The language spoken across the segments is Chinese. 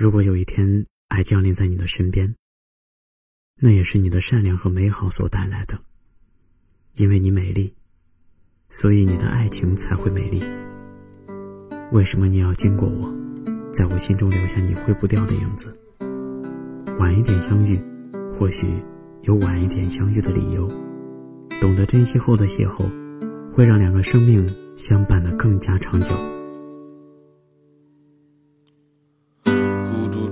如果有一天爱降临在你的身边，那也是你的善良和美好所带来的。因为你美丽，所以你的爱情才会美丽。为什么你要经过我，在我心中留下你挥不掉的影子？晚一点相遇，或许有晚一点相遇的理由。懂得珍惜后的邂逅，会让两个生命相伴的更加长久。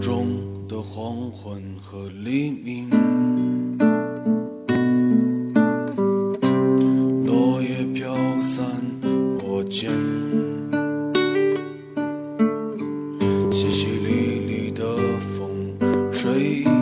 中的黄昏和黎明，落叶飘散我肩，淅淅沥沥的风吹。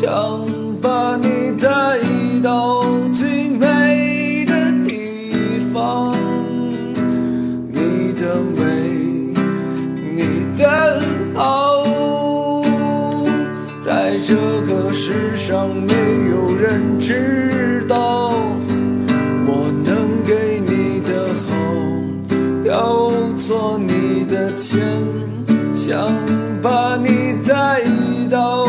想把你带到最美的地方，你的美，你的好，在这个世上没有人知道，我能给你的好，要做你的天，想把你带到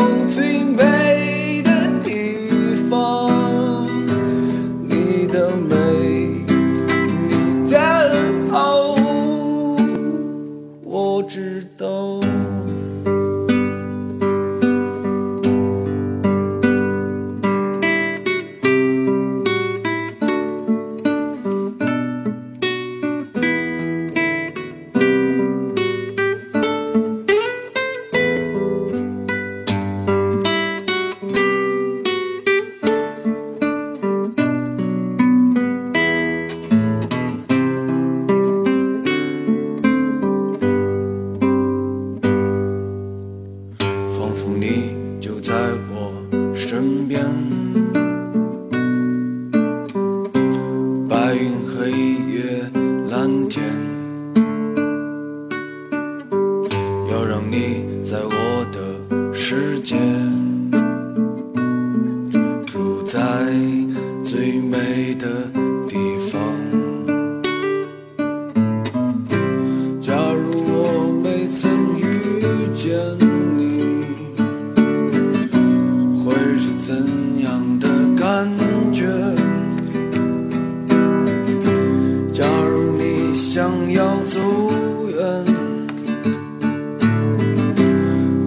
仿佛你就在我身边，白云黑夜蓝天，要让你在我的世界，住在最美的想要走远，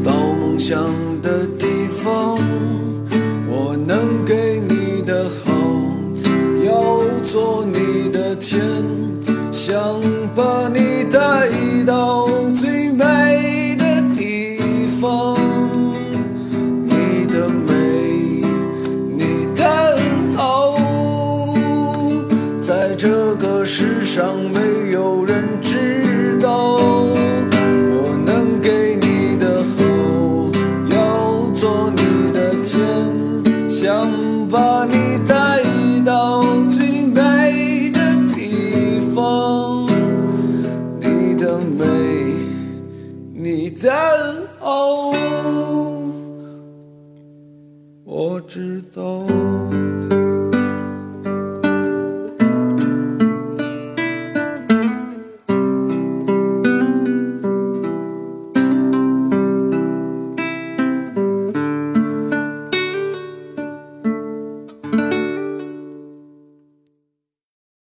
到梦想的地方，我能给你的好，要做你的天，想把你带到最美的地方。你的美，你的好，在这个世上没把你带到最美的地方，你的美，你的好，我知道。